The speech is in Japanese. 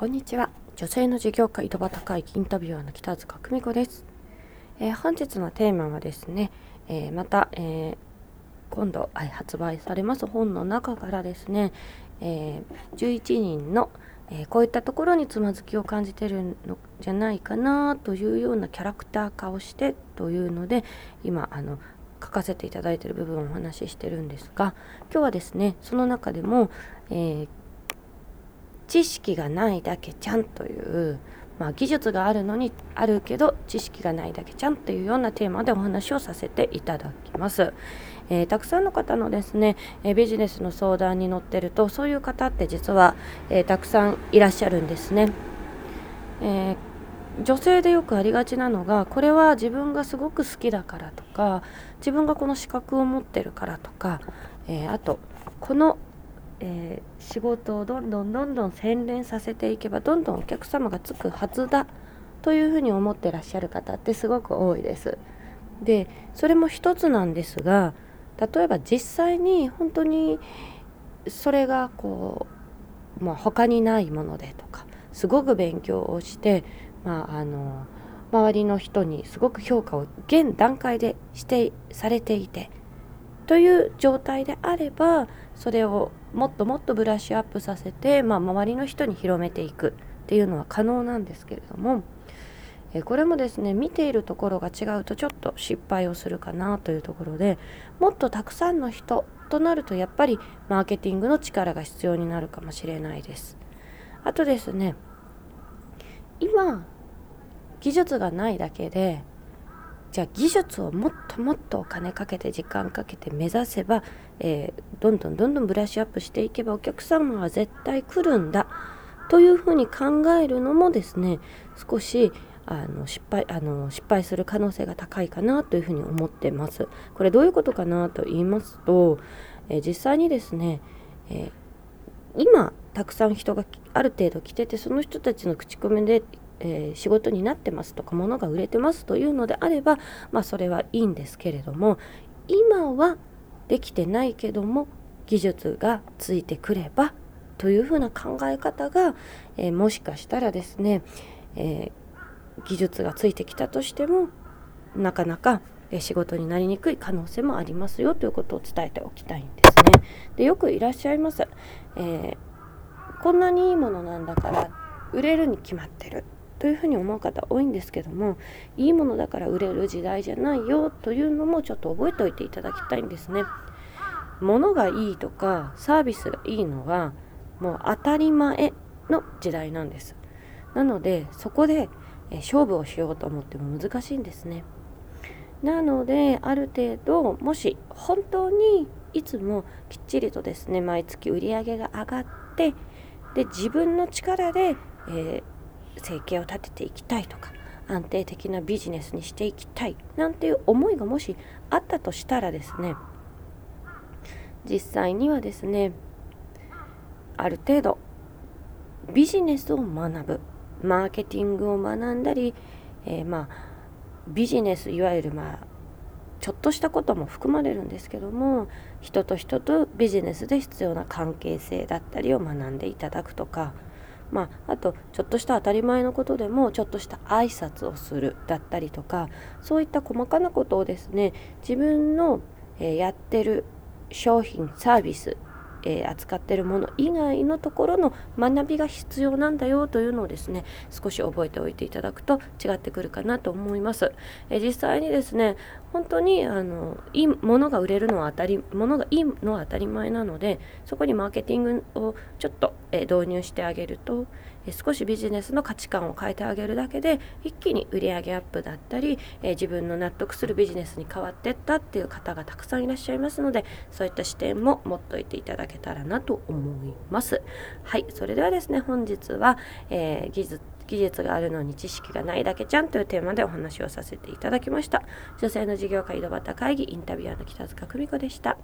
こんにちは。女性の事業家井戸端会議インタビュアーの北塚久美子です、えー、本日のテーマはですね、えー、また、えー、今度発売されます本の中からですね、え11人の、えこういったところにつまずきを感じてるのじゃないかなというようなキャラクター化をしてというので今あの書かせていただいている部分をお話ししてるんですが今日はですねその中でも、えー、知識がないだけちゃんという、まあ、技術があるのにあるけど知識がないだけちゃんというようなテーマでお話をさせていただきます。えー、たくさんの方のですね、えー、ビジネスの相談に乗ってるとそういう方って実は、えー、たくさんいらっしゃるんですね。え女性でよくありがちなのがこれは自分がすごく好きだからとか自分がこの資格を持ってるからとか、えあとこのえー、仕事をどんどんどんどん洗練させていけばどんどんお客様がつくはずだというふうに思ってらっしゃる方ってすごく多いです。でそれも一つなんですが例えば実際に本当にそれがこう、まあ、他にないものでとかすごく勉強をして、まあ、あの周りの人にすごく評価を現段階でしてされていてという状態であればそれをもっともっとブラッシュアップさせて、まあ、周りの人に広めていくっていうのは可能なんですけれども、えこれもですね見ているところが違うとちょっと失敗をするかなというところでもっとたくさんの人となるとやっぱりマーケティングの力が必要になるかもしれないです。あとですね今技術がないだけでじゃあ技術をもっともっとお金かけて時間かけて目指せば、えー、どんどんどんどんブラッシュアップしていけばお客様は絶対来るんだというふうに考えるのもですね少しあの失敗あの失敗する可能性が高いかなというふうに思ってます。これどういうことかなと言いますと、えー、実際にですね、えー、今たくさん人がある程度来ててその人たちの口コミでえー、仕事になってますとか物が売れてますというのであれば、まあ、それはいいんですけれども今はできてないけども技術がついてくればというふうな考え方が、えー、もしかしたらですね、えー、技術がついてきたとしてもなかなか仕事になりにくい可能性もありますよということを伝えておきたいんですね。でよくいらっしゃいます。えー、こんなにいいものなんだから売れるに決まってるというふうに思う方多いんですけどもいいものだから売れる時代じゃないよというのもちょっと覚えておいていただきたいんですね。物がいいとかサービスがいいのはもう当たり前の時代なんです。なのでそこで勝負をしようと思っても難しいんですね。なのである程度もし本当にいつもきっちりとですね毎月売り上げが上がってで自分の力で、えー、生計を立てていきたいとか安定的なビジネスにしていきたいなんていう思いがもしあったとしたらですね実際にはですねある程度ビジネスを学ぶマーケティングを学んだり、えー、まあビジネスいわゆるまあちょっとしたことも含まれるんですけども人と人とビジネスで必要な関係性だったりを学んでいただくとかまあ、あとちょっとした当たり前のことでもちょっとした挨拶をするだったりとかそういった細かなことをですね自分の、え、やってる商品サービスえー、扱ってるもの以外のところの学びが必要なんだよというのをですね少し覚えておいていただくと違ってくるかなと思います。えー、実際にですね本当にあのいいものが売れるのは当たりものがいいのは当たり前なのでそこにマーケティングをちょっと、え導入してあげると、少しビジネスの価値観を変えてあげるだけで一気に売上アップだったり、え自分の納得するビジネスに変わってったっていう方がたくさんいらっしゃいますのでそういった視点も持っておいていただけたらなと思います。はいそれではですね本日は、えー、技術技術があるのに知識がないだけじゃんというテーマでお話をさせていただきました女性の事業家井戸端会議インタビュアーの北塚久美子でした